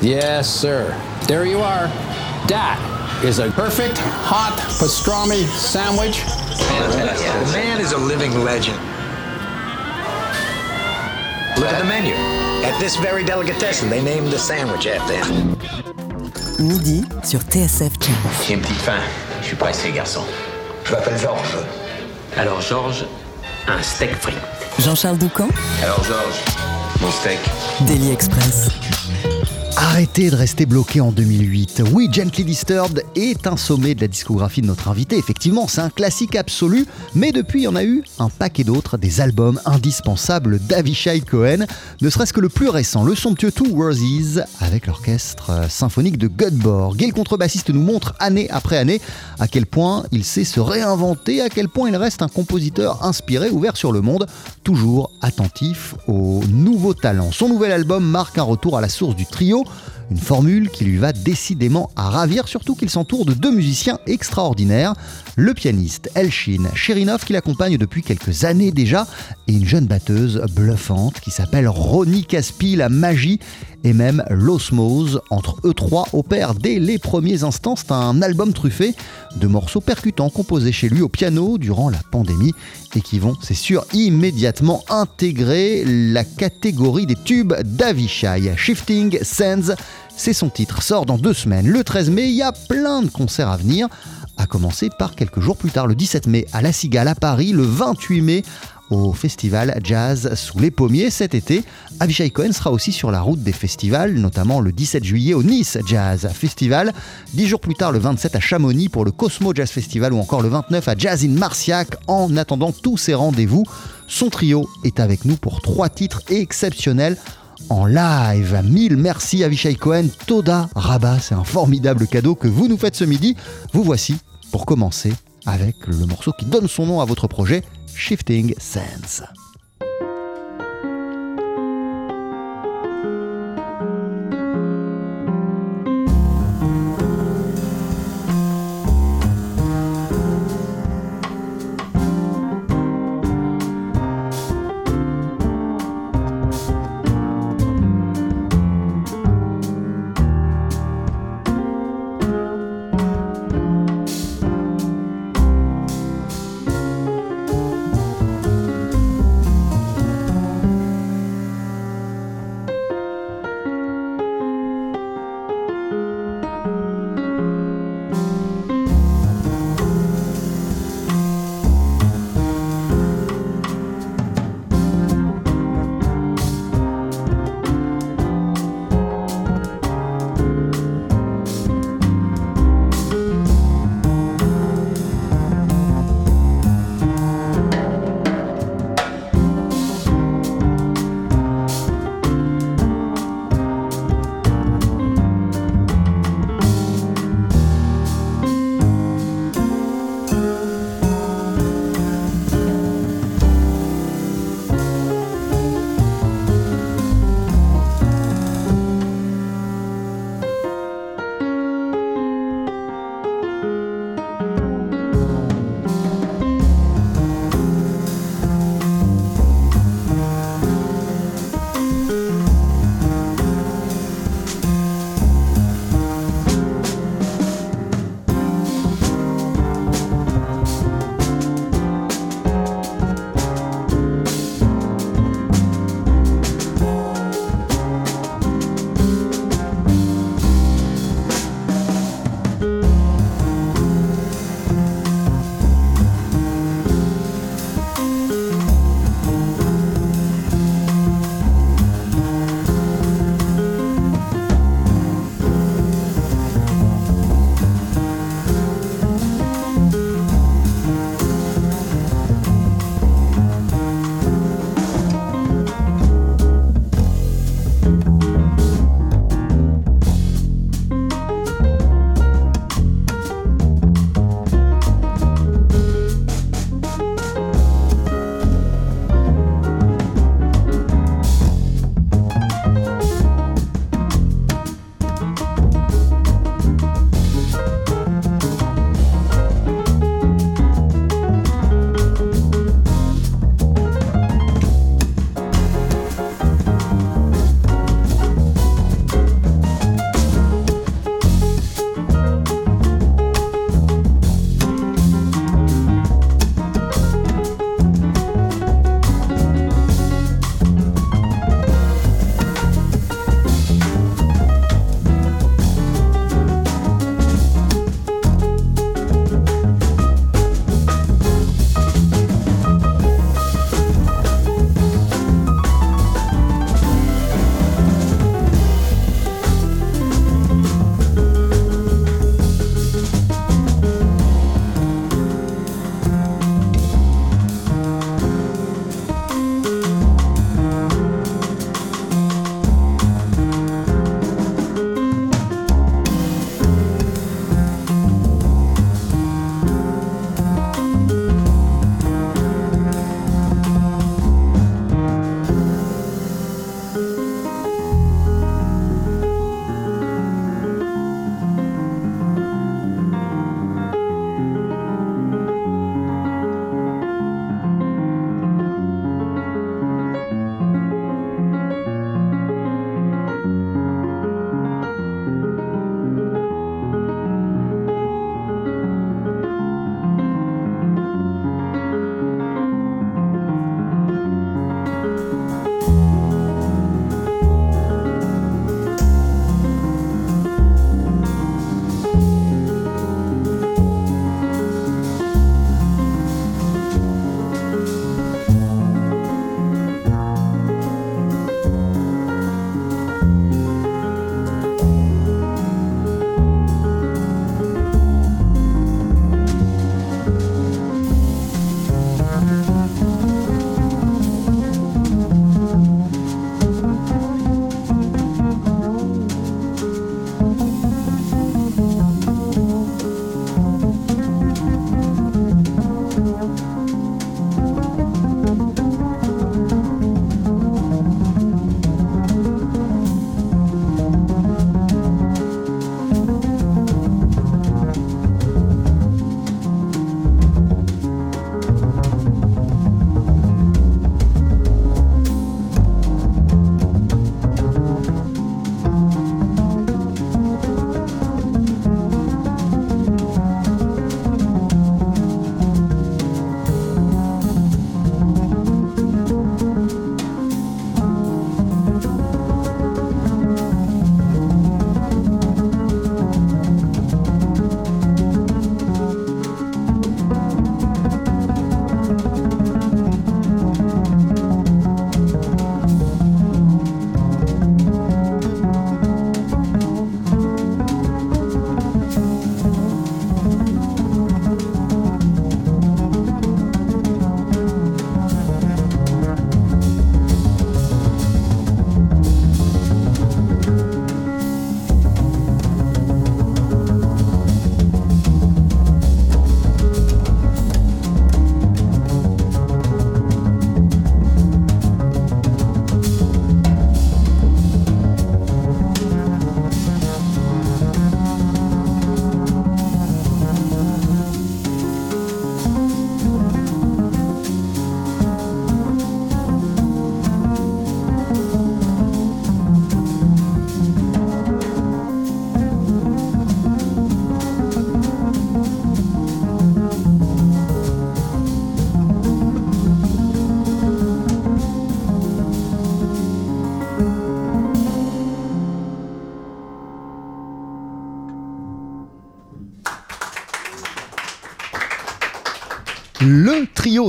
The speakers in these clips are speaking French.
Yes, sir. There you are. That is a perfect hot pastrami sandwich. The man is a living legend. Look at the menu. At this very delicatessen, they named the sandwich after him. Midi sur TSF Jazz. J'ai une petite faim. Je suis pressé, garçon. Je m'appelle Georges. Alors, Georges, un steak frit. Jean-Charles Doucan, Alors, Georges, mon steak. Daily Express. Arrêtez de rester bloqué en 2008. Oui, Gently Disturbed est un sommet de la discographie de notre invité. Effectivement, c'est un classique absolu, mais depuis, il y en a eu un paquet d'autres, des albums indispensables d'Avishai Cohen, ne serait-ce que le plus récent, le somptueux Two Worthies, avec l'orchestre euh, symphonique de Göteborg. Et le contrebassiste nous montre année après année à quel point il sait se réinventer, à quel point il reste un compositeur inspiré, ouvert sur le monde, toujours attentif aux nouveaux talents. Son nouvel album marque un retour à la source du trio, une formule qui lui va décidément à ravir, surtout qu'il s'entoure de deux musiciens extraordinaires, le pianiste Elshin Cherinov qui l'accompagne depuis quelques années déjà, et une jeune batteuse bluffante qui s'appelle Ronnie Caspi, la magie et même l'osmose entre eux trois opère dès les premiers instants. C'est un album truffé de morceaux percutants composés chez lui au piano durant la pandémie et qui vont, c'est sûr, immédiatement intégrer la catégorie des tubes d'Avishai. Shifting Sands, c'est son titre, sort dans deux semaines, le 13 mai. Il y a plein de concerts à venir, à commencer par quelques jours plus tard, le 17 mai à La Cigale à Paris, le 28 mai au festival Jazz sous les pommiers cet été. Avishai Cohen sera aussi sur la route des festivals, notamment le 17 juillet au Nice Jazz Festival, dix jours plus tard le 27 à Chamonix pour le Cosmo Jazz Festival ou encore le 29 à Jazz in Marciac. En attendant tous ces rendez-vous, son trio est avec nous pour trois titres exceptionnels en live. Mille merci Avishai Cohen, Toda Rabat, c'est un formidable cadeau que vous nous faites ce midi. Vous voici pour commencer avec le morceau qui donne son nom à votre projet, Shifting Sands.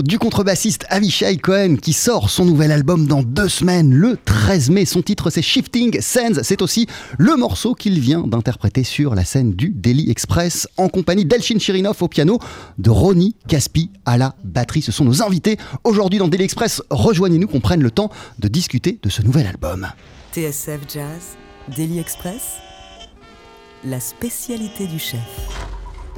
Du contrebassiste Avishai Cohen qui sort son nouvel album dans deux semaines, le 13 mai. Son titre c'est Shifting Sands. C'est aussi le morceau qu'il vient d'interpréter sur la scène du Daily Express en compagnie d'Elchin Chirinov au piano, de Ronnie Caspi à la batterie. Ce sont nos invités aujourd'hui dans Daily Express. Rejoignez-nous qu'on prenne le temps de discuter de ce nouvel album. TSF Jazz, Daily Express, la spécialité du chef.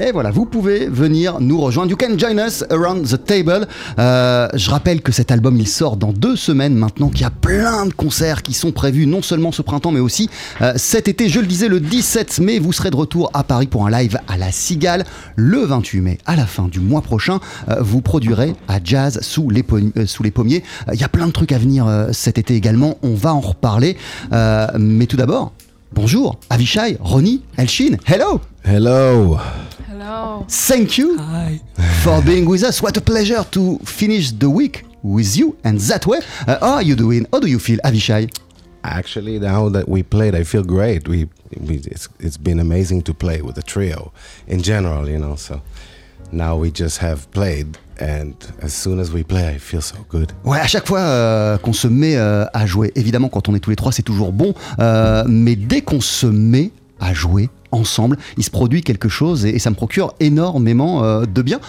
Et voilà, vous pouvez venir nous rejoindre. You can join us around the table. Euh, je rappelle que cet album, il sort dans deux semaines maintenant, qu'il y a plein de concerts qui sont prévus, non seulement ce printemps, mais aussi euh, cet été. Je le disais, le 17 mai, vous serez de retour à Paris pour un live à la Cigale. Le 28 mai, à la fin du mois prochain, euh, vous produirez à Jazz sous les, pommiers. Il y a plein de trucs à venir cet été également. On va en reparler. Mais tout d'abord, bonjour, Avishai, Ronnie, Elchin. Hello! Hello. Thank you for being with us. What a pleasure to finish the week with you and that way. Uh, how are you doing? How do you feel, Avishai? Actually, now that we played, I feel great. We, we it's, it's been amazing to play with the trio in general, you know. So now we just have played, and as soon as we play, I feel so good. Ouais, à chaque fois euh, qu'on se met euh, à jouer, évidemment, quand on est tous les trois, c'est toujours bon. euh, mais dès qu'on se met à jouer ensemble, il se produit quelque chose et, ça me procure énormément euh, de bien.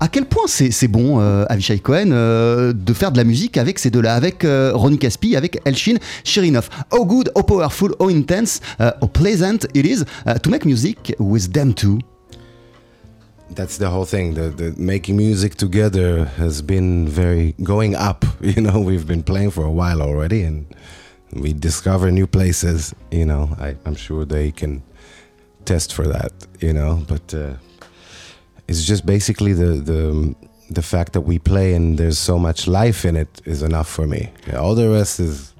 À quel point c'est bon, euh, Avishai Cohen, euh, de faire de la musique avec ces deux-là, avec Ronnie Caspi, avec Elchin Chirinov. How good, how powerful, how intense, uh, how pleasant it is to make music with them too. That's the whole thing. The, making music together has been very going up. You know, we've been playing for a while already, and we discover new places. You know, I, I'm sure they can test for that. You know, but uh, it's just basically the the the fact that we play and there's so much life in it is enough for me. All the rest is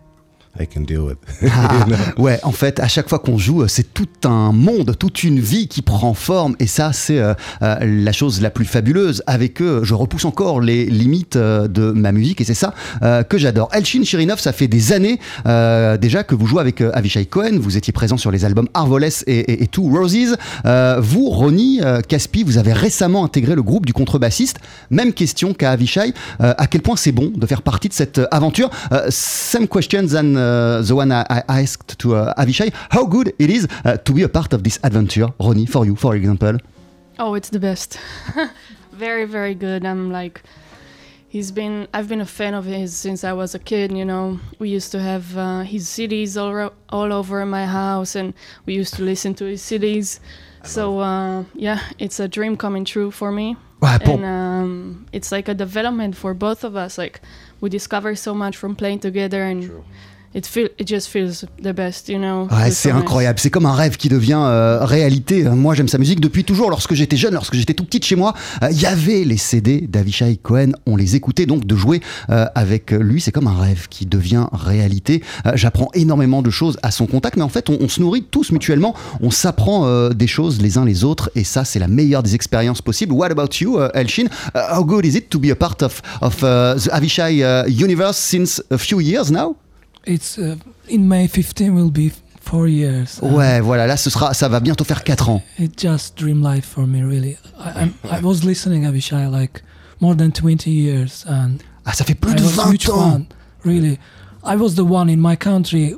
I can deal with. Ah, ouais, en fait, à chaque fois qu'on joue, c'est tout un monde, toute une vie qui prend forme. Et ça, c'est euh, euh, la chose la plus fabuleuse. Avec eux, je repousse encore les limites euh, de ma musique. Et c'est ça euh, que j'adore. Elchin Chirinov, ça fait des années euh, déjà que vous jouez avec euh, Avishai Cohen. Vous étiez présent sur les albums Arvoles et, et, et Two Roses. Euh, vous, Ronnie euh, Caspi, vous avez récemment intégré le groupe du contrebassiste. Même question qu'à Avishai. Euh, à quel point c'est bon de faire partie de cette euh, aventure? Euh, Same question than uh, the one I, I asked to uh, Avishai. How good it is uh, to be a part of this adventure, Ronnie, for you, for example. Oh, it's the best. very, very good. I'm like, he's been. I've been a fan of his since I was a kid. You know, we used to have uh, his CDs all all over my house, and we used to listen to his CDs. So uh, yeah, it's a dream coming true for me. Ouais, pour- and um, it's like a development for both of us. Like we discover so much from playing together, and it feel it just feels the best, you know. Ouais, It's c'est incroyable. C'est comme un rêve qui devient euh, réalité. Moi, j'aime sa musique depuis toujours. Lorsque j'étais jeune, lorsque j'étais tout petit de chez moi, euh, il y avait les CD d'Avishai Cohen. On les écoutait. Donc, de jouer euh, avec lui, c'est comme un rêve qui devient réalité. Euh, J'apprends énormément de choses à son contact. Mais en fait, on, on se nourrit tous mutuellement. On s'apprend euh, des choses les uns les autres. Et ça, c'est la meilleure des expériences possibles. What about you, uh, Elchin? Uh, how good is it to be a part of, of uh, the Avishai uh, universe since a few years now? It's uh, in May 15 will be four years. Ouais, voilà, là, ce sera, ça va bientôt faire 4 ans. It's just dream life for me, really. I, I'm, I was listening Avishai like more than 20 years, and Ah, ça fait plus I de was a 20 huge ans. Really, I was the one in my country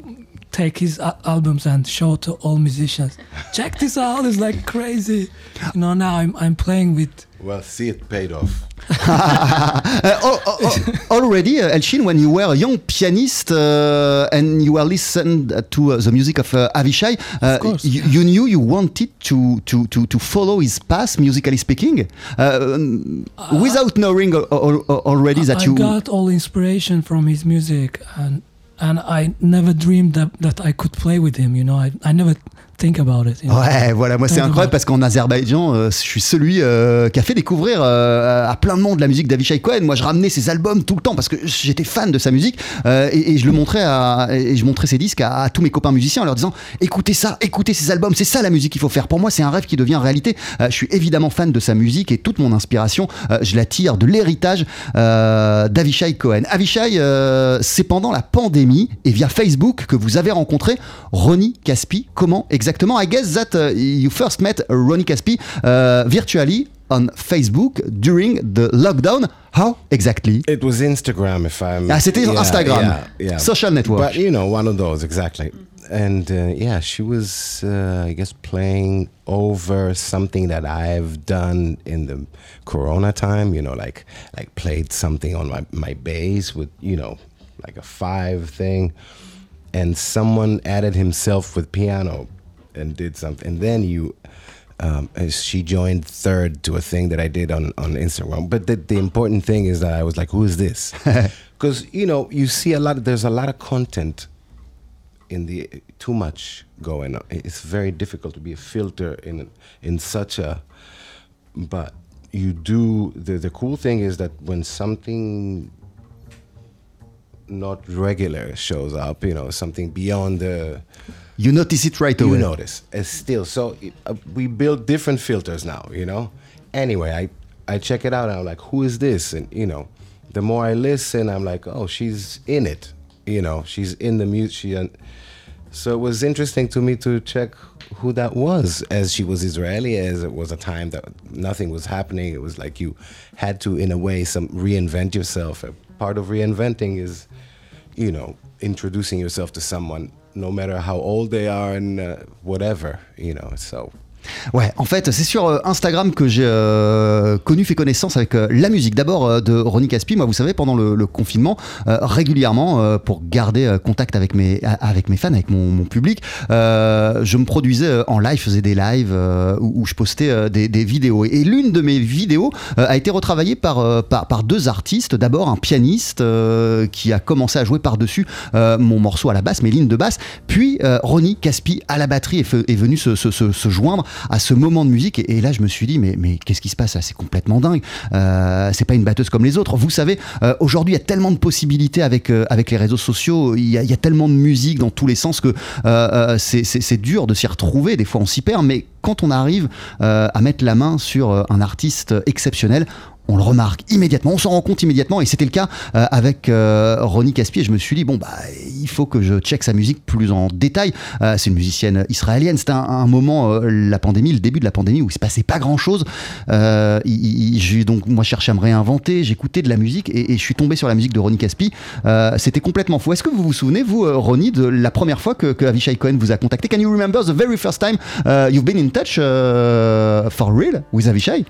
take his a- albums and show to all musicians. Check this out! It's like crazy. You know, now I'm I'm playing with. Well, see, it paid off. Uh, oh, oh, oh, already, uh, Elchin, when you were a young pianist uh, and you were listening to uh, the music of uh, Avishai, uh, course. you, you knew you wanted to, to, to, to follow his path, musically speaking, uh, um, without knowing al- al- al- already that I you. got all inspiration from his music, and and I never dreamed that, that I could play with him. You know, I I never think about it. you know? Ouais, voilà, moi c'est incroyable parce qu'en Azerbaïdjan, euh, je suis celui euh, qui a fait découvrir euh, à plein de monde la musique d'Avishai Cohen. Moi, je ramenais ses albums tout le temps parce que j'étais fan de sa musique et, et je le montrais à, et je montrais ses disques à, à tous mes copains musiciens en leur disant écoutez ça, écoutez ses albums, c'est ça la musique qu'il faut faire. Pour moi, c'est un rêve qui devient réalité. Je suis évidemment fan de sa musique et toute mon inspiration, je la tire de l'héritage d'Avishai Cohen. Avishai, c'est pendant la pandémie et via Facebook que vous avez rencontré Ronnie Caspi. Comment exactement I guess that uh, you first met Ronnie Caspi uh, virtually on Facebook during the lockdown. How exactly? It was Instagram, if I'm. Ah, c'était Instagram. Yeah, yeah. Social network. But you know, one of those exactly. And uh, yeah, she was, uh, I guess, playing over something that I've done in the Corona time. You know, like like played something on my my bass with you know like a five thing, and someone added himself with piano and did something, and then you um, she joined third to a thing that I did on, on Instagram. But the, the important thing is that I was like, who is this? Because, you know, you see a lot, there's a lot of content in the, too much going on. It's very difficult to be a filter in, in such a, but you do, the, the cool thing is that when something not regular shows up, you know, something beyond the, You notice it right away. you notice. It's still so uh, we build different filters now you know? Anyway i i check it out and i'm like who is this? And you know the more i listen i'm like oh she's in it you know? She's in the music she, and so it was interesting to me to check who that was as she was israeli as it was a time that nothing was happening. It was like you had to in a way some reinvent yourself. A part of reinventing is you know introducing yourself to someone no matter how old they are and uh, whatever you know so Ouais, en fait, c'est sur euh, Instagram que j'ai euh, connu, fait connaissance avec euh, la musique. D'abord de Ronnie Caspi. Moi, vous savez, pendant le, confinement, régulièrement, pour garder contact avec mes, avec mes fans, avec mon, public, je me produisais en live, faisais des lives où, je postais des, vidéos. Et l'une de mes vidéos a été retravaillée par, par, deux artistes. D'abord, un pianiste qui a commencé à jouer par-dessus mon morceau à la basse, mes lignes de basse. Puis Ronnie Caspi à la batterie est, venu se joindre à ce moment de musique. Et, là, je me suis dit, mais, qu'est-ce qui se passe C'est complètement dingue. Euh, c'est pas une batteuse comme les autres. Vous savez, euh, aujourd'hui, il y a tellement de possibilités avec, euh, avec les réseaux sociaux. Il y, y a tellement de musique dans tous les sens que euh, c'est- dur de s'y retrouver. Des fois, on s'y perd. Mais quand on arrive à mettre la main sur un artiste exceptionnel, on le remarque immédiatement, on s'en rend compte immédiatement, et c'était le cas euh, avec euh, Ronnie Caspi. Et je me suis dit, bon, bah, il faut que je check sa musique plus en détail. Euh, c'est une musicienne israélienne. C'était un, moment, euh, la pandémie, le début de la pandémie, où il se passait pas grand chose. j'ai donc, moi, cherché à me réinventer, j'écoutais de la musique, et, je suis tombé sur la musique de Ronnie Caspi. C'était complètement fou. Est-ce que vous vous souvenez, vous, Ronnie, de la première fois que, Avishai Cohen vous a contacté? Can you remember the very first time you've been in touch for real with Avishai?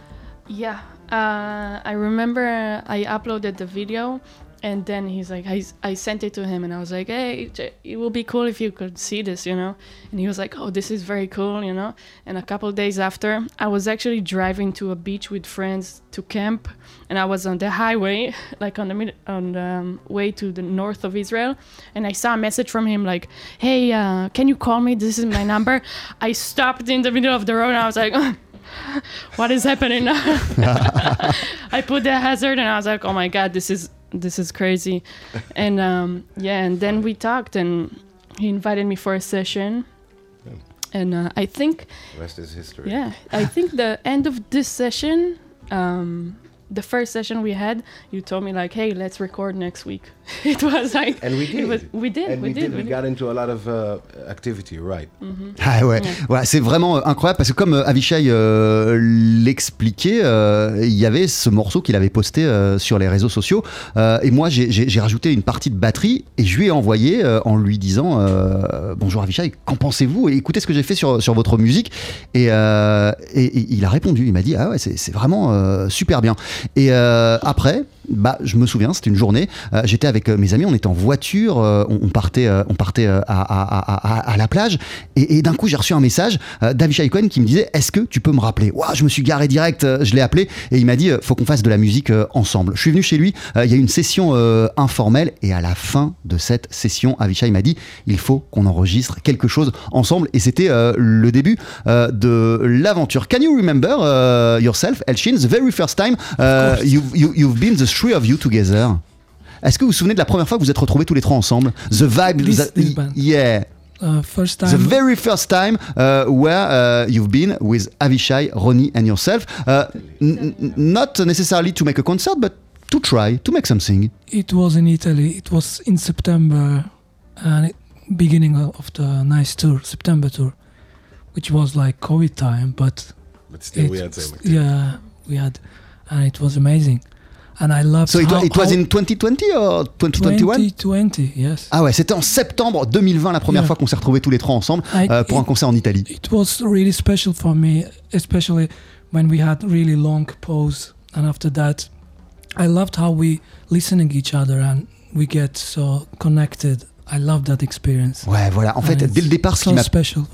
Yeah, uh, I remember I uploaded the video, and then he's like, I, I sent it to him, and I was like, hey, it will be cool if you could see this, you know. And he was like, oh, this is very cool, you know. And a couple days after, I was actually driving to a beach with friends to camp, and I was on the highway, like on the mid- on the um, way to the north of Israel, and I saw a message from him like, hey, uh, can you call me? This is my number. I stopped in the middle of the road, and I was like. what is happening? I put the hazard and I was like, oh my god, this is this is crazy. and um, yeah, and then we talked and he invited me for a session. And uh, I think, the rest is history yeah, I think the end of this session, um, the first session we had, you told me like, hey, let's record next week. it was like, and we it did. was, we did, and we, we, did, we we got into a lot of uh, activity right. Ah ouais, Voilà, c'est vraiment euh, incroyable parce que comme euh, Avishai euh, l'expliquait, euh, il y avait ce morceau qu'il avait posté euh, sur les réseaux sociaux. Euh, et moi j'ai- rajouté une partie de batterie et je lui ai envoyé euh, en lui disant euh, bonjour Avishai, qu'en pensez-vous? Et Écoutez ce que j'ai fait sur, sur votre musique. Et, euh, et- et il a répondu, il m'a dit ah ouais c'est c'est vraiment euh, super bien. Et euh, après bah, je me souviens, c'était une journée. euh, J'étais avec euh, mes amis, on était en voiture, euh, on, on partait, euh, on partait à, à- à- à- à la plage, et, et d'un coup j'ai reçu un message d'Avishai Cohen qui me disait Est-ce que tu peux me rappeler? Ouah, Je me suis garé direct, je l'ai appelé, et il m'a dit Faut qu'on fasse de la musique ensemble. Je suis venu chez lui, il y a eu une session informelle, et à la fin de cette session, Avishai m'a dit Il faut qu'on enregistre quelque chose ensemble, et c'était le début de l'aventure. Can you remember uh, yourself, Elshin, the very first time uh, you've, you, you've been the three of you together? Est-ce que vous vous souvenez de la première fois que vous êtes retrouvés tous les trois ensemble? The vibe, This- band. yeah. Uh, first time. The very first time uh, where uh, you've been with Avishai, Ronnie, and yourself, uh, not necessarily to make a concert, but to try to make something. It was in Italy. It was in September, and it, beginning of the nice tour, September tour, which was like COVID time, but but still we it- had some yeah, we had, and it was amazing. And I loved So it, how, it was in 2020 or 2021 2020, yes. Ah ouais, c'était en septembre 2020 la première Yeah. fois qu'on s'est retrouvés tous les trois ensemble I- euh, pour un concert en Italie. It was really special for me, especially when we had really long pause, and after that, I loved how we listening each other and we get so connected. I love that experience. Ouais, voilà. En fait, dès le départ, ce qui so m'a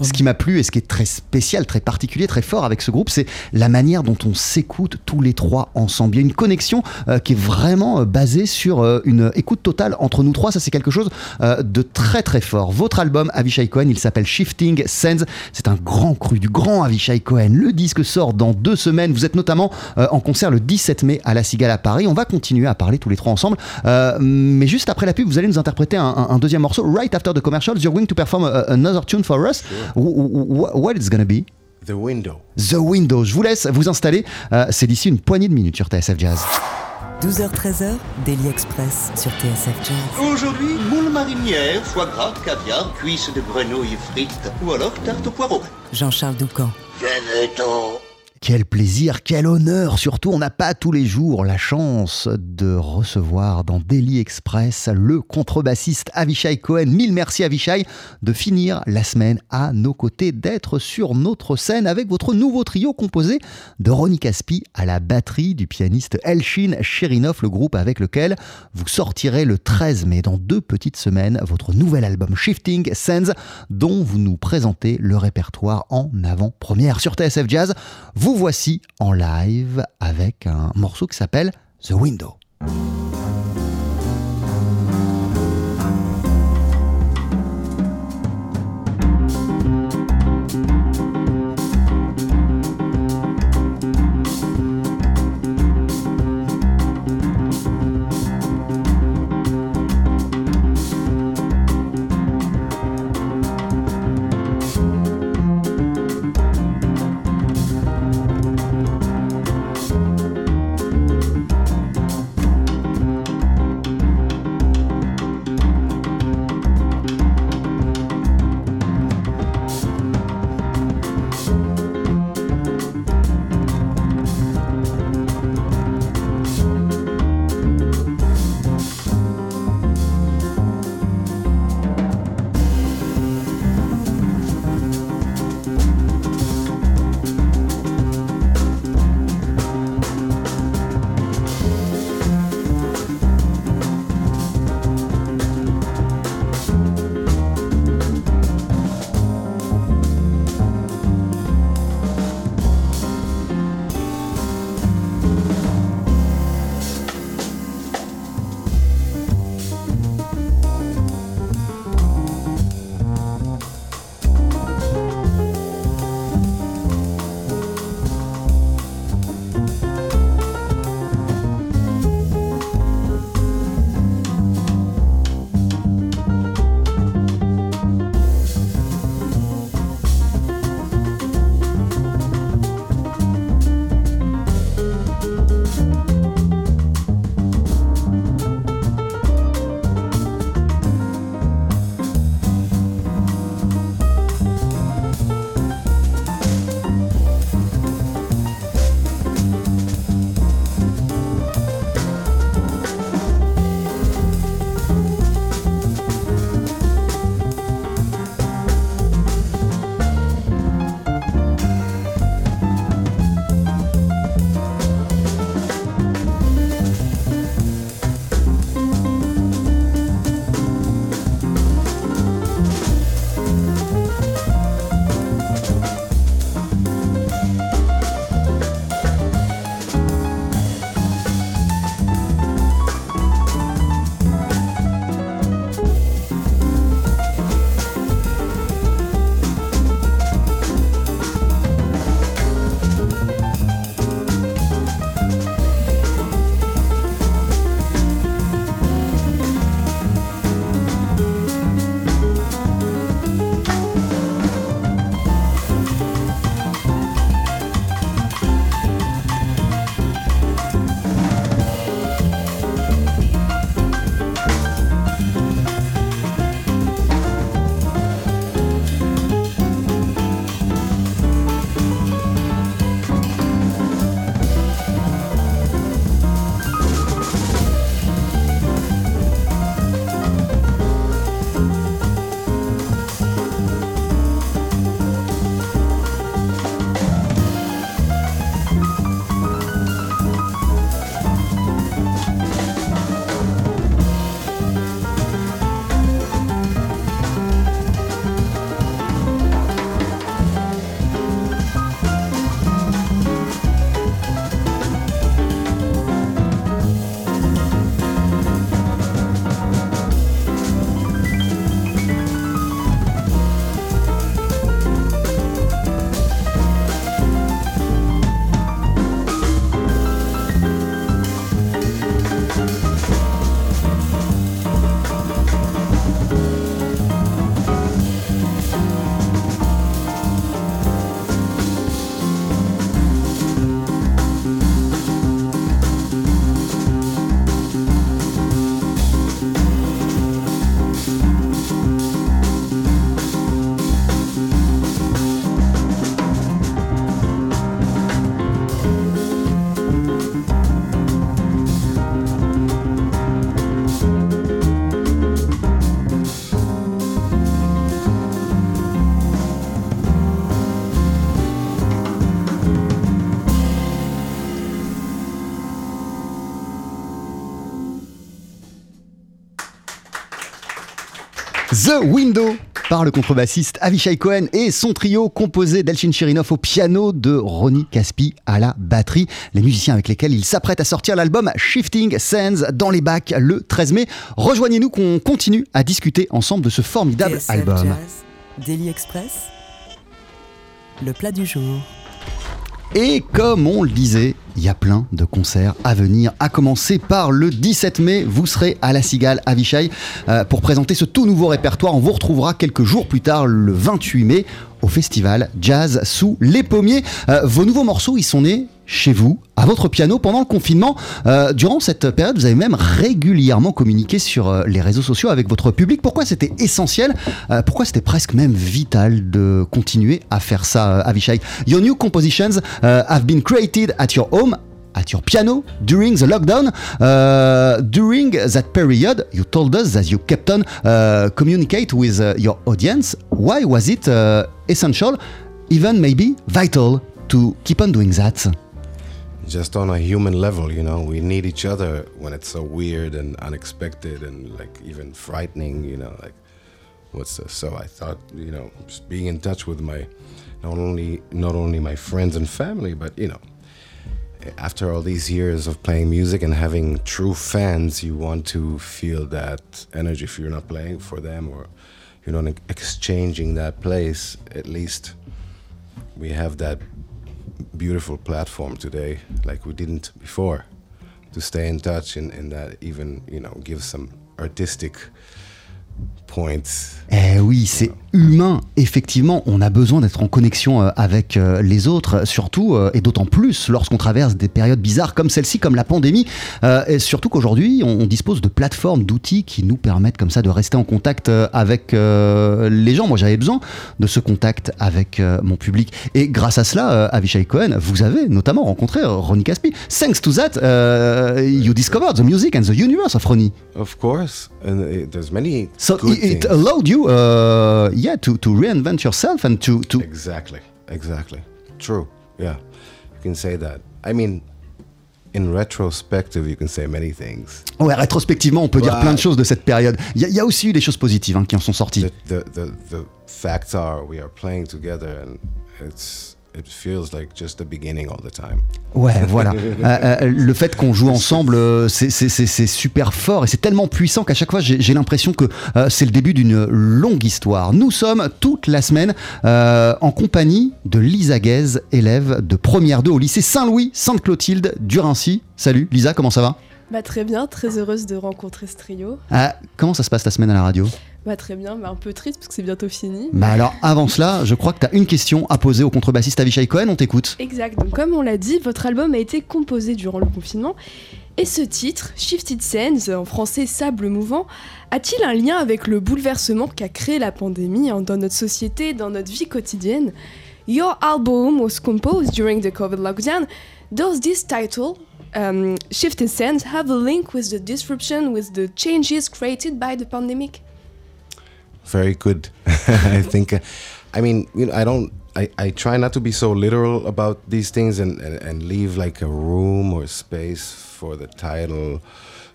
Ce qui plu et ce qui est très spécial, très particulier, très fort avec ce groupe, c'est la manière dont on s'écoute tous les trois ensemble. Il y a une connexion euh, qui est vraiment euh, basée sur euh, une écoute totale entre nous trois. Ça, c'est quelque chose de très très fort. Votre album, Avishai Cohen, il s'appelle Shifting Sands. C'est un grand cru du grand Avishai Cohen. Le disque sort dans deux semaines. Vous êtes notamment en concert le 17 mai à la Cigale à Paris. On va continuer à parler tous les trois ensemble. Mais juste après la pub, vous allez nous interpréter un, un- un deuxième morceau. Right after the commercials, you're going to perform a- another tune for us. Wh- What it's gonna be? The window. The Windows. Je vous laisse vous installer. Euh, c'est d'ici une poignée de minutes sur TSF Jazz. 12h-13h, Daily Express sur TSF Jazz. Aujourd'hui, moule marinière, foie gras, caviar, cuisses de grenouille frites ou alors tarte au poireau. Jean-Charles Doucan. Venez-t'en. Quel plaisir, quel honneur. Surtout, on n'a pas tous les jours la chance de recevoir dans Daily Express le contrebassiste Avishai Cohen. Mille merci Avishai de finir la semaine à nos côtés, d'être sur notre scène avec votre nouveau trio composé de Ronnie Caspi à la batterie, du pianiste Elshin Cherinov, le groupe avec lequel vous sortirez le 13 mai dans deux petites semaines votre nouvel album Shifting Sands dont vous nous présentez le répertoire en avant-première sur TSF Jazz. Vous voici en live avec un morceau qui s'appelle The Window. The Window par le contrebassiste Avishai Cohen et son trio composé d'Elchin Chirinov au piano, de Ronnie Caspi à la batterie. Les musiciens avec lesquels il s'apprête à sortir l'album Shifting Sands dans les bacs le 13 mai. Rejoignez-nous qu'on continue à discuter ensemble de ce formidable album. Jazz, Daily Express, le plat du jour. Et comme on le disait, il y a plein de concerts à venir, à commencer par le 17 mai. Vous serez à la Cigale à Vichy euh, pour présenter ce tout nouveau répertoire. On vous retrouvera quelques jours plus tard, le 28 mai, au festival Jazz sous les pommiers. Euh, vos nouveaux morceaux, ils sont nés chez vous, à votre piano, pendant le confinement. Euh, durant cette période, vous avez même régulièrement communiqué sur euh, les réseaux sociaux avec votre public. Pourquoi c'était essentiel Pourquoi c'était presque même vital de continuer à faire ça, Avishai Your new compositions have been created at your home at your piano during the lockdown. Uh, during that period, you told us that you kept on uh, communicate with uh, your audience. Why was it uh, essential, even maybe vital, to keep on doing that? just on a human level, you know, we need each other when it's so weird and unexpected and like even frightening, you know, like what's this? So I thought, you know, just being in touch with my not only not only my friends and family, but you know, after all these years of playing music and having true fans, you want to feel that energy. If you're not playing for them or you're not exchanging that place, at least we have that beautiful platform today like we didn't before to stay in touch and, and that even you know give some artistic points Eh oui, c'est humain. Effectivement, on a besoin d'être en connexion euh, avec euh, les autres, surtout euh, et d'autant plus lorsqu'on traverse des périodes bizarres comme celle-ci, comme la pandémie. Et surtout qu'aujourd'hui, on, dispose de plateformes, d'outils qui nous permettent comme ça de rester en contact avec les gens. Moi, j'avais besoin de ce contact avec mon public. Et grâce à cela, Avishai Cohen, vous avez notamment rencontré Ronnie Caspi. Thanks to that, uh, you discovered the music and the universe of Ronnie. of course and there's many So it, it allowed you, uh, yeah, to, to reinvent yourself and to, to exactly exactly true yeah you can say that i mean in retrospective you can say many things Ouais, rétrospectivement, on peut dire Ouais. plein de choses de cette période. Il y, y a aussi eu des choses positives hein, qui en sont sorties. the, the, the, the facts are we are playing together and it's it feels like just the beginning all the time Ouais, voilà. Euh, euh, le fait qu'on joue ensemble, euh, c'est- super fort et c'est tellement puissant qu'à chaque fois, j'ai l'impression que euh, c'est le début d'une longue histoire. Nous sommes toute la semaine euh, en compagnie de Lisa Guez, élève de première 2 au lycée Saint-Louis, Sainte-Clotilde, Durancy. Salut Lisa, comment ça va? Bah très bien, très heureuse de rencontrer ce trio. Ah, Comment ça se passe ta semaine à la radio? Bah très bien, mais un peu triste parce que c'est bientôt fini. Bah alors, avant cela, je crois que tu as une question à poser au contrebassiste Avishai Cohen, on t'écoute. Exact, donc comme on l'a dit, votre album a été composé durant le confinement. Et ce titre, Shifted Sands, en français Sable mouvant, a-t-il un lien avec le bouleversement qu'a créé la pandémie hein, dans notre société, dans notre vie quotidienne? Your album was composed during the COVID lockdown. Does this title, um, Shifted Sands, have a link with the disruption, with the changes created by the pandemic? Very good. I think i mean you know i don't I, I try not to be so literal about these things and, and, and leave like a room or space for the title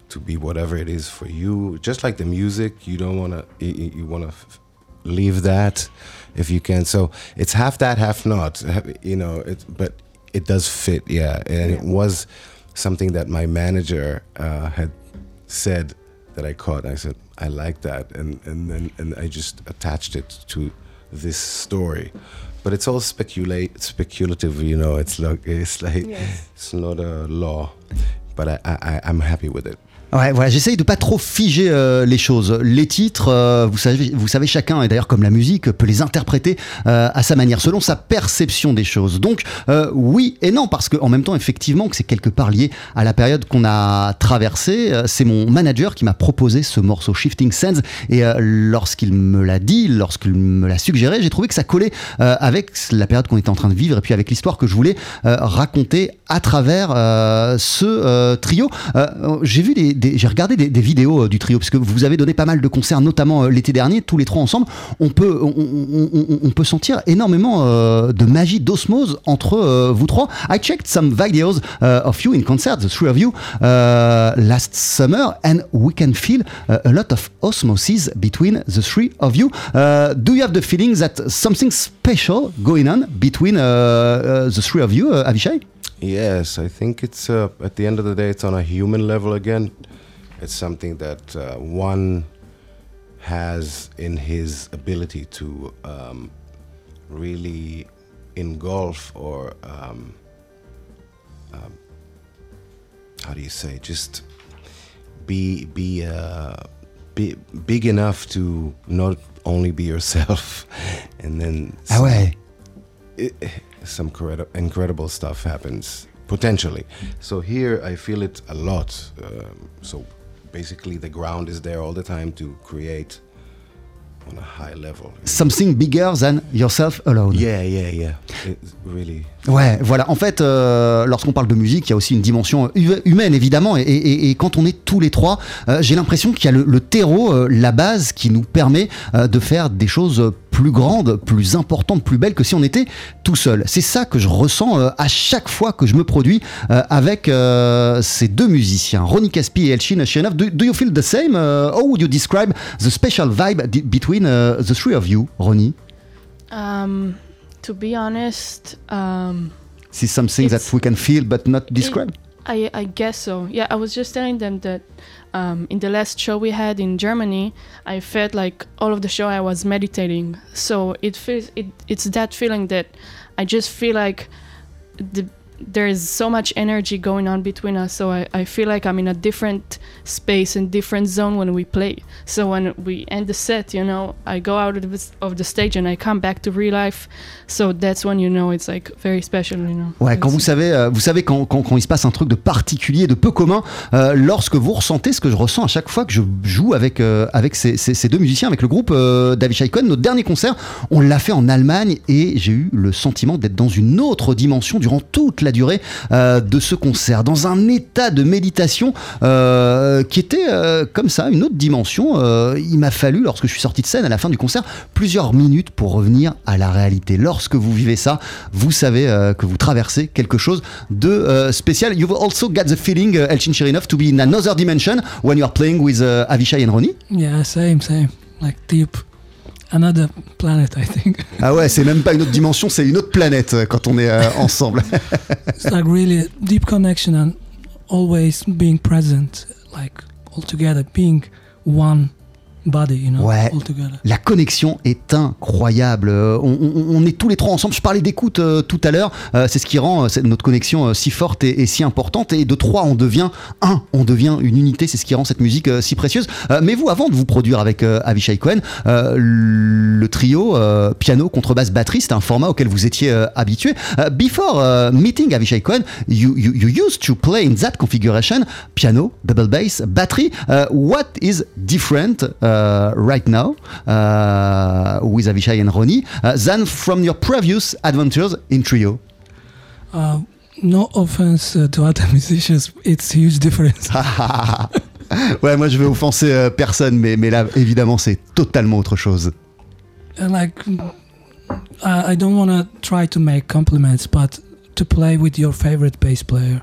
to be whatever it is for you. Just like the music you don't want to you, you- want to f- leave that if you can. So it's half that half not you know it but it does fit yeah. And it was something that my manager uh, had said that I caught. I said, I like that. And, and then and I just attached it to this story. But it's all speculate speculative, you know. It's like it's like Yes. it's not a law. But I, I- I'm happy with it. Ouais, voilà, j'essaye de pas trop figer euh, les choses. Les titres, euh, vous savez, vous savez chacun, et d'ailleurs comme la musique, peut les interpréter euh, à sa manière, selon sa perception des choses. Donc oui et non, parce qu'en même temps, effectivement, que c'est quelque part lié à la période qu'on a traversée. C'est mon manager qui m'a proposé ce morceau Shifting Sands, et lorsqu'il me l'a dit, lorsqu'il me l'a suggéré, j'ai trouvé que ça collait avec la période qu'on était en train de vivre, et puis avec l'histoire que je voulais raconter à travers ce trio. J'ai vu des- j'ai regardé des, vidéos euh, du trio parce que vous avez donné pas mal de concerts, notamment euh, l'été dernier, tous les trois ensemble. On peut, sentir énormément euh, de magie, d'osmose entre vous trois. I checked some videos uh, of you in concert, the three of you, uh, last summer, and we can feel uh, a lot of osmosis between the three of you. Uh, do you have the feeling that something special going on between uh, the three of you, Avishai? Yes, I think it's uh, at the end of the day, it's on a human level again. It's something that uh, one has in his ability to um, really engulf or um, um, how do you say just be be uh, be big enough to not only be yourself and then Ah ouais. it, some credi- incredible stuff happens potentially. So here I feel it a lot. Um, so basically, the ground is there all the time to create on a high level. Something bigger than yourself alone. Yeah, yeah, yeah. It's really. Ouais, voilà. En fait, euh, lorsqu'on parle de musique, il y a aussi une dimension hu- humaine, évidemment. Et, et- et quand on est tous les trois, euh, j'ai l'impression qu'il y a le, le terreau, euh, la base qui nous permet de faire des choses plus grandes, plus importantes, plus belles que si on était tout seul. C'est ça que je ressens euh, à chaque fois que je me produis euh, avec euh, ces deux musiciens, Ronnie Caspi et Elchin Shenov. Do, do you feel the same? Uh, how would you describe the special vibe between uh, the three of you, Ronnie? Um, to be honest, um, something that we can feel but not describe? I I guess so. Yeah, I was just telling them that um, in the last show we had in Germany, I felt like all of the show I was meditating. So it feels it, it's that feeling that I just feel like the there is so much energy going on between us. So I, I feel like I'm in a different space and different zone when we play. So when we end the set, you know, I go out of the, of the stage and I come back to real life. So that's when you know it's like very special, you know. Ouais, quand It's- vous savez, euh, vous savez quand, quand, quand il se passe un truc de particulier, de peu commun, euh, lorsque vous ressentez ce que je ressens à chaque fois que je joue avec euh, avec ces, ces- ces deux musiciens, avec le groupe euh, David Cohen. Notre dernier concert, on l'a fait en Allemagne et j'ai eu le sentiment d'être dans une autre dimension durant toute la durée euh, de ce concert, dans un état de méditation euh, qui était euh, comme ça, une autre dimension. Il m'a fallu, lorsque je suis sorti de scène à la fin du concert, plusieurs minutes pour revenir à la réalité. Lorsque vous vivez ça, vous savez que vous traversez quelque chose de spécial. You will also get the feeling, uh, Elchin Cherinov, to be in another dimension when you are playing with uh, Avishai and Ronnie. Yeah, same, same. Like deep, another planet, I think. Ah ouais, c'est même pas une autre dimension, c'est une autre planète euh, quand on est euh, ensemble. it's like really deep connection and always being present, like all together, being one body, you know, Ouais. La connexion est incroyable. Euh, On, on- on est tous les trois ensemble. Je parlais d'écoute euh, tout à l'heure. Euh, c'est ce qui rend euh, notre connexion si forte et, et si importante. Et de trois, on devient un. On devient une unité. C'est ce qui rend cette musique si précieuse. Mais vous, avant de vous produire avec Avishai Cohen, le trio piano, contrebasse, batterie, c'était un format auquel vous étiez habitué. Before uh, meeting Avishai Cohen, you, you, you used to play in that configuration piano, double bass, battery. Uh, what is different right now uh, with Avishai and Ronnie uh, than from your previous adventures in trio? Uh, no offense uh, to other musicians, it's huge difference. ouais, moi je vais offenser euh, personne, mais, mais là évidemment c'est totalement autre chose. Like, I, I don't want to try to make compliments, but to play with your favorite bass player,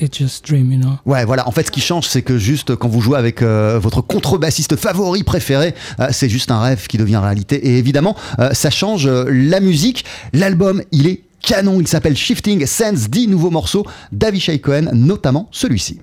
it's just dream, you know. Ouais, voilà. En fait, ce qui change, c'est que juste quand vous jouez avec euh, votre contrebassiste favori préféré, euh, c'est juste un rêve qui devient réalité. Et évidemment, euh, ça change la musique. L'album, il est canon. Il s'appelle Shifting Sense, 10 nouveaux morceaux d'Avishai Cohen, notamment celui-ci.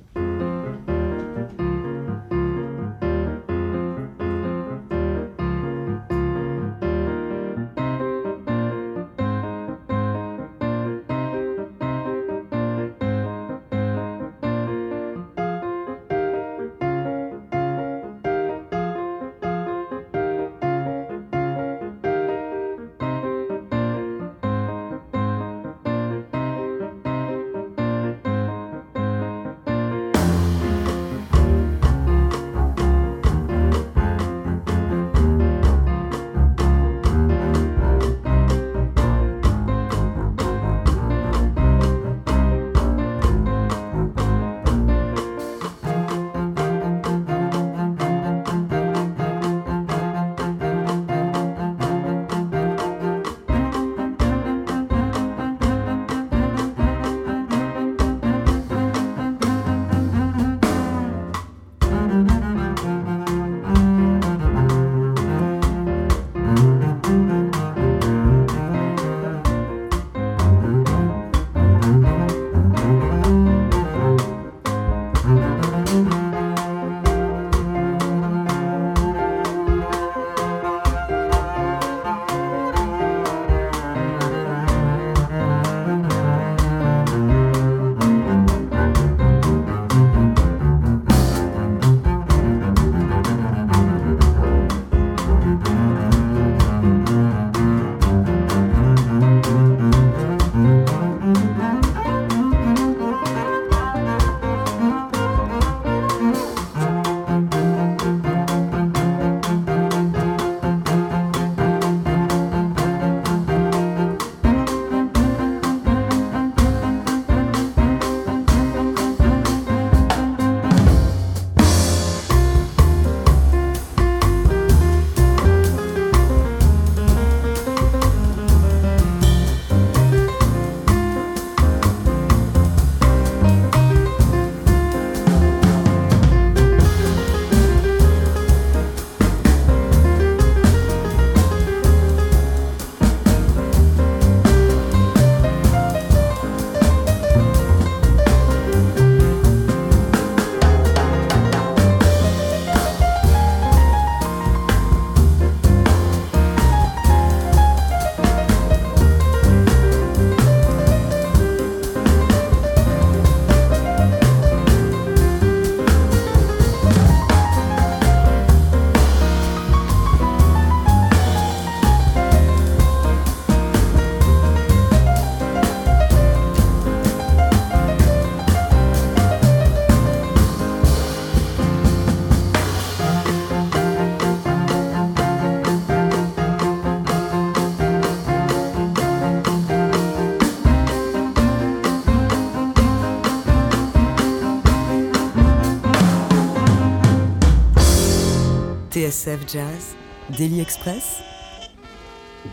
TSF Jazz, Daily Express,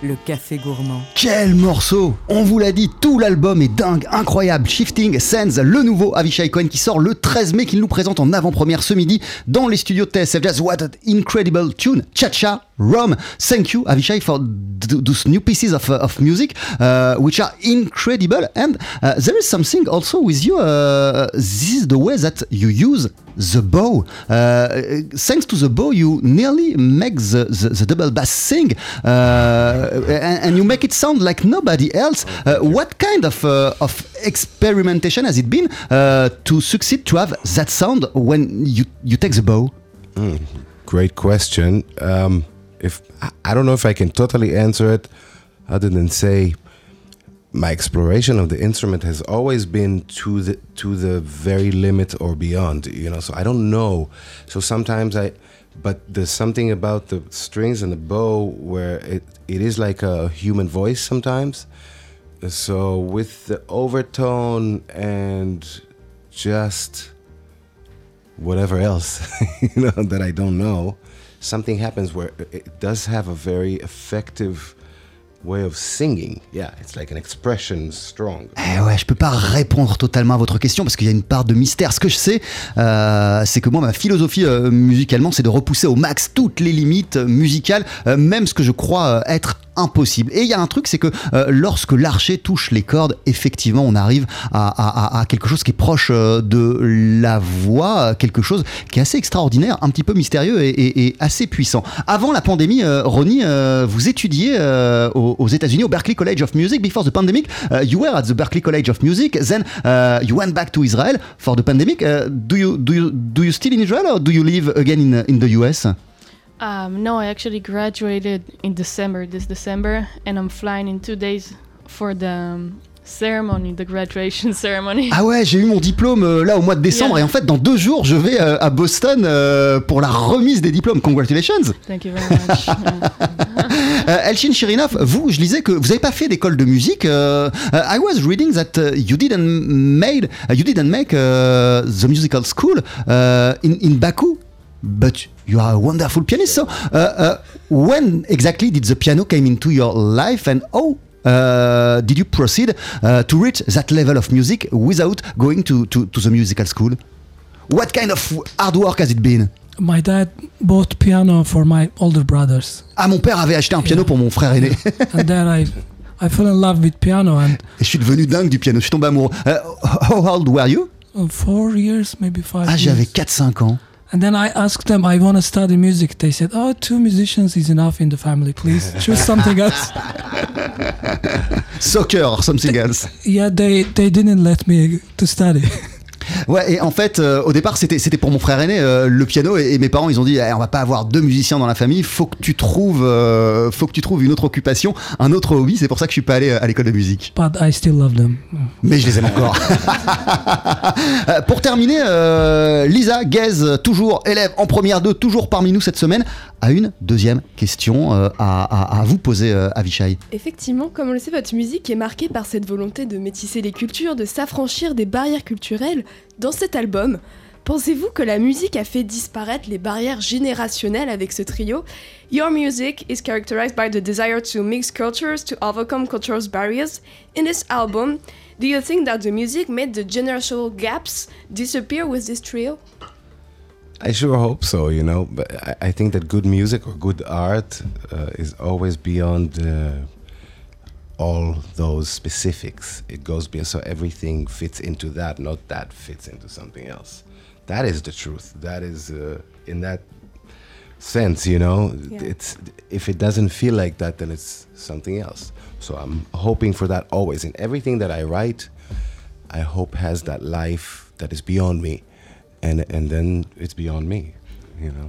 le café gourmand. Quel morceau On vous l'a dit, tout l'album est dingue, incroyable. Shifting Sands, le nouveau Avishai Cohen qui sort le 13 mai, qu'il nous présente en avant-première ce midi dans les studios de TSF Jazz. What an incredible tune Cha-Cha Rom. Thank you, Avishai, for those new pieces of, uh, of music, uh, which are incredible. And uh, there is something also with you. Uh, this is the way that you use the bow. Uh, thanks to the bow, you nearly make the, the, the double bass sing, uh, and, and you make it sound like nobody else. Uh, what kind of, uh, of experimentation has it been uh, to succeed to have that sound when you, you take the bow? Great question. Um, if I- don't know if I can totally answer it, other than say my exploration of the instrument has always been to the to the very limit or beyond. You know, so I don't know. So sometimes I, but there's something about the strings and the bow where it it is like a human voice sometimes. So with the overtone and just whatever else you know that I don't know, something happens where it does have a very effective way of singing. Yeah, it's like an expression strong. Eh ouais, je peux pas répondre totalement à votre question parce qu'il y a une part de mystère. Ce que je sais, euh, c'est que moi, ma philosophie euh, musicalement, c'est de repousser au max toutes les limites euh, musicales, même ce que je crois être impossible. Et il y a un truc, c'est que euh, lorsque l'archer touche les cordes, effectivement, on arrive à, quelque chose qui est proche euh, de la voix, euh, quelque chose qui est assez extraordinaire, un petit peu mystérieux et, assez puissant. Avant la pandémie, Ronnie, vous étudiez aux, États-Unis, au Berklee College of Music. Before the pandemic, you were at the Berklee College of Music. Then uh, you went back to Israel for the pandemic. Uh, do you do you do you still in Israel or do you live again in in the US? Um, no, I actually graduated in December, this December, and I'm flying in two days for the um, ceremony, the graduation ceremony. Ah ouais, j'ai eu mon diplôme euh, là au mois de décembre Yeah. et en fait dans deux jours je vais euh, à Boston euh, pour la remise des diplômes. Congratulations. Thank you very much. Euh, Elchin Shirinov, vous, je lisais que vous n'avez pas fait d'école de musique. euh, I was reading that uh, you didn't made uh, you didn't make uh, the musical school uh, in in Baku, but you are a wonderful pianist. So, uh, uh, when exactly did the piano came into your life, and how? Uh, did you proceed uh, to reach that level of music without going to, to, to the musical school? What kind of hard work has it been? My dad bought piano for my older brothers, Ah, mon père avait acheté un piano pour mon frère aîné. and then I, I fell in love with piano. And Et je suis devenu dingue du piano, je suis tombé amoureux. Euh, how old were you? uh, four years, maybe five. Ah, j'avais years. 4-5 ans. And then I asked them, I want to study music. They said, Oh, two musicians is enough in the family. Please choose something else. Soccer or something else. Yeah, they they didn't let me to study. Ouais, et en fait, euh, au départ, c'était c'était pour mon frère aîné, euh, le piano, et, et mes parents, ils ont dit, Eh, on va pas avoir deux musiciens dans la famille, faut que tu trouves, euh, faut que tu trouves une autre occupation, un autre hobby. C'est pour ça que je suis pas allé à l'école de musique. But I still love them. Mais je les aime encore. Pour terminer, euh, Lisa Guez, toujours élève en première 2, toujours parmi nous cette semaine, a une deuxième question euh, à, à- à vous poser, euh, Avishai. Effectivement, comme on le sait, votre musique est marquée par cette volonté de métisser les cultures, de s'affranchir des barrières culturelles. Dans cet album, pensez-vous que la musique a fait disparaître les barrières générationnelles avec ce trio? Your music is characterized by the desire to mix cultures, to overcome cultural barriers. In this album, do you think that the music made the generational gaps disappear with this trio? I sure hope so, you know. But I, think that good music or good art uh, is always beyond uh, all those specifics. It goes beyond, so everything fits into that, not that fits into something else. That is the truth. That is uh, in that sense, you know. Yeah. It's if it doesn't feel like that, then it's something else. So I'm hoping for that always in everything that I write. I hope has that life that is beyond me, and and then it's beyond me, you know.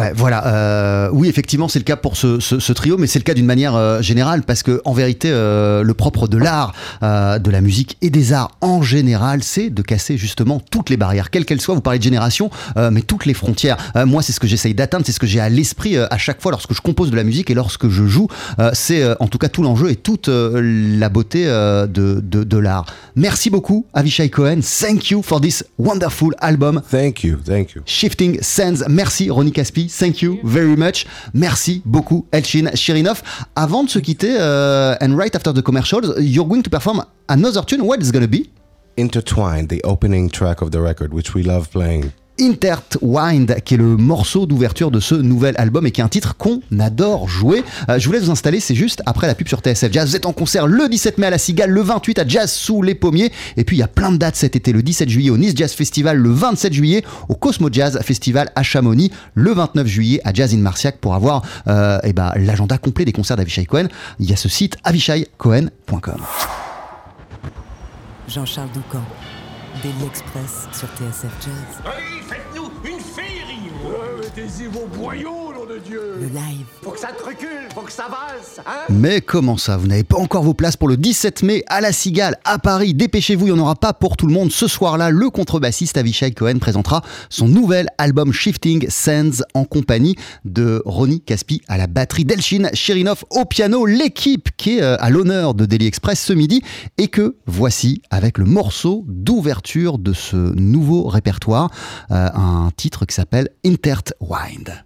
Ouais, voilà. euh, oui, effectivement, c'est le cas pour ce, ce- ce trio, mais c'est le cas d'une manière euh, générale parce que, en vérité, euh, le propre de l'art, de la musique et des arts en général, c'est de casser justement toutes les barrières, quelles qu'elles soient. Vous parlez de génération, mais toutes les frontières. Moi, c'est ce que j'essaye d'atteindre, c'est ce que j'ai à l'esprit à chaque fois lorsque je compose de la musique et lorsque je joue. C'est en tout cas tout l'enjeu et toute la beauté de, de, de l'art. Merci beaucoup, Avishai Cohen. Thank you for this wonderful album. Thank you, thank you. Shifting Sands. Merci Merci Ronnie Caspi, thank you very much. Merci beaucoup Elchin Shirinov. Avant de se quitter, uh, and right after the commercials, you're going to perform another tune. What is gonna be? Intertwined, the opening track of the record, which we love playing. Intertwined, qui est le morceau d'ouverture de ce nouvel album et qui est un titre qu'on adore jouer. Euh, je vous laisse vous installer, c'est juste après la pub sur TSF Jazz. Vous êtes en concert le 17 mai à la Cigale, le 28 à Jazz sous les pommiers. Et puis il y a plein de dates cet été, le 17 juillet au Nice Jazz Festival, le 27 juillet au Cosmo Jazz Festival à Chamonix, le 29 juillet à Jazz in Marciac pour avoir euh, eh ben, l'agenda complet des concerts d'Avishai Cohen. Il y a ce site avishaicohen.com. Jean-Charles Doucan, Daily Express sur TSF Jazz. Mettez-y vos boyaux, nom de Dieu Le live. Faut que ça te recule, faut que ça valse, hein Mais comment ça Vous n'avez pas encore vos places pour le 17 mai à la Cigale, à Paris? Dépêchez-vous, il n'y en aura pas pour tout le monde. Ce soir-là, le contrebassiste Avishai Cohen présentera son nouvel album Shifting Sands en compagnie de Ronnie Caspi à la batterie, Delchin Chirinov au piano, l'équipe qui est euh, à l'honneur de Daily Express ce midi et que voici avec le morceau d'ouverture de ce nouveau répertoire, euh, un titre qui s'appelle wind.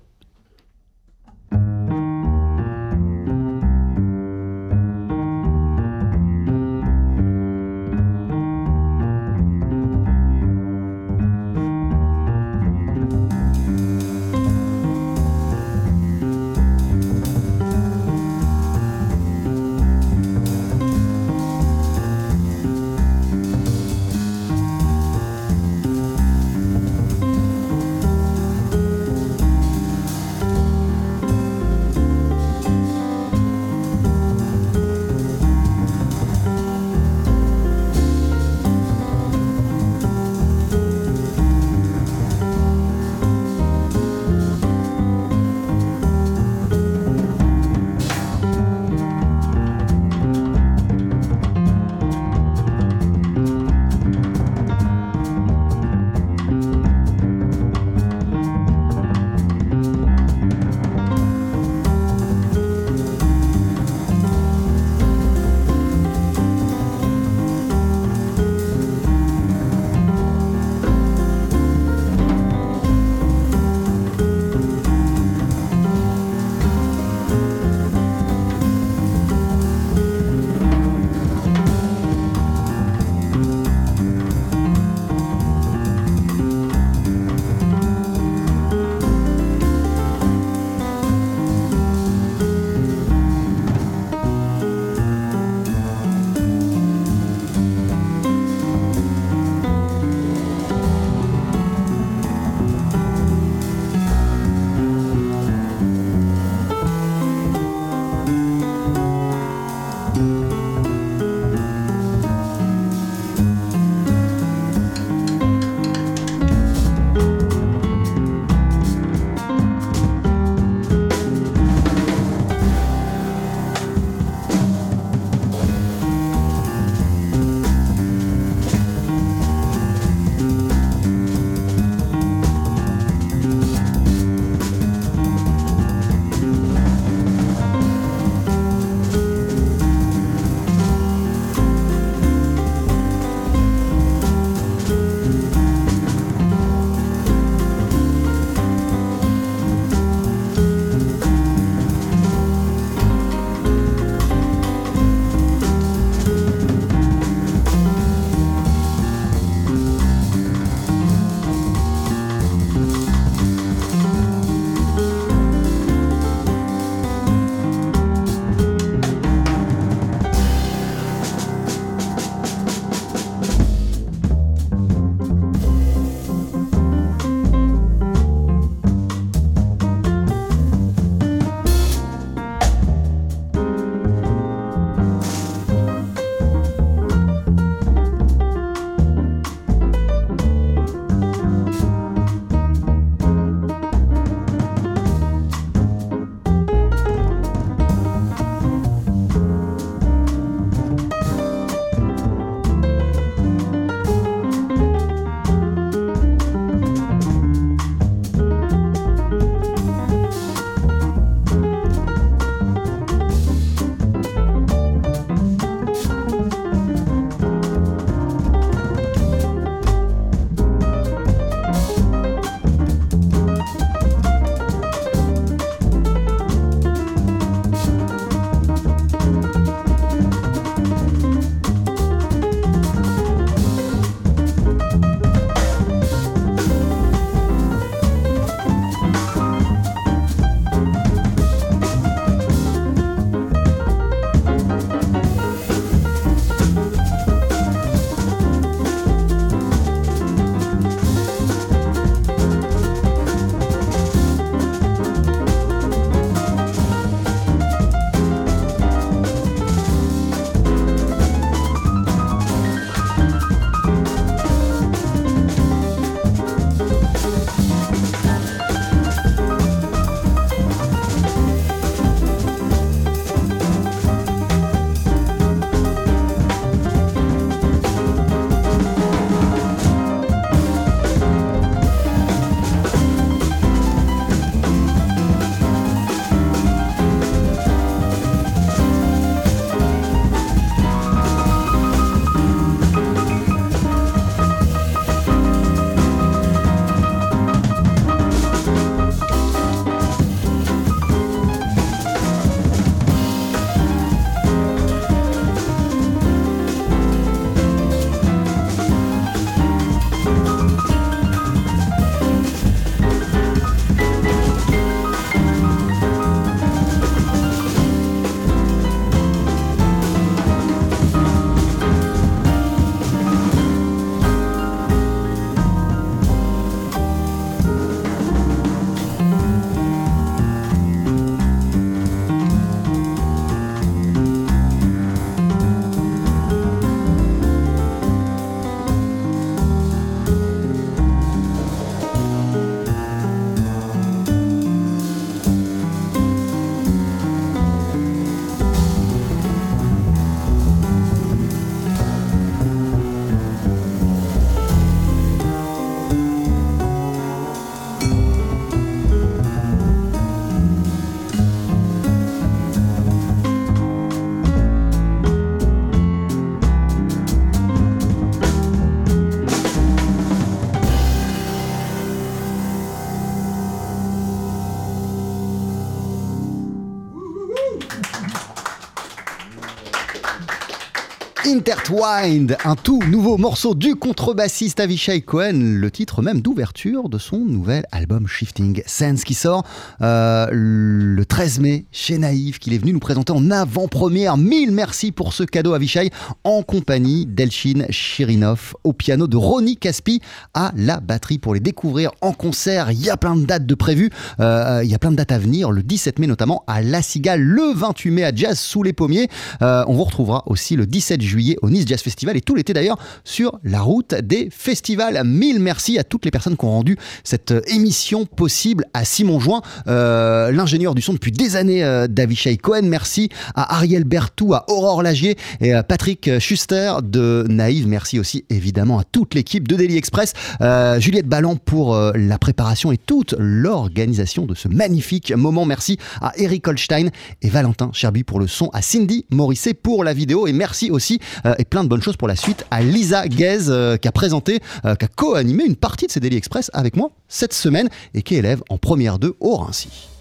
Intertwined, un tout nouveau morceau du contrebassiste Avishai Cohen, le titre même d'ouverture de son nouvel album Shifting Sense qui sort euh, le 13 mai chez Naïve, qu'il est venu nous présenter en avant-première. Mille merci pour ce cadeau Avishai, en compagnie d'Elchin Chirinov au piano, de Ronnie Caspi à la batterie pour les découvrir en concert. Il y a plein de dates de prévues, euh, il y a plein de dates à venir, le 17 mai notamment à La Cigale, le 28 mai à Jazz sous les pommiers. Euh, on vous retrouvera aussi le 17 juillet au Nice Jazz Festival et tout l'été d'ailleurs sur la route des festivals. Mille merci à toutes les personnes qui ont rendu cette euh, émission possible, à Simon Join, euh, l'ingénieur du son depuis des années euh, d'Avishai Cohen. Merci à Ariel Bertou, à Aurore Lagier et à Patrick Schuster de Naïve. Merci aussi évidemment à toute l'équipe de Daily Express, euh, Juliette Ballan pour euh, la préparation et toute l'organisation de ce magnifique moment. Merci à Eric Holstein et Valentin Cherby pour le son, à Cindy Morisset pour la vidéo et merci aussi euh, et plein de bonnes choses pour la suite à Lisa Guez euh, qui a présenté, euh, qui a co-animé une partie de ces Daily Express avec moi cette semaine et qui élève en première 2 au Rincy.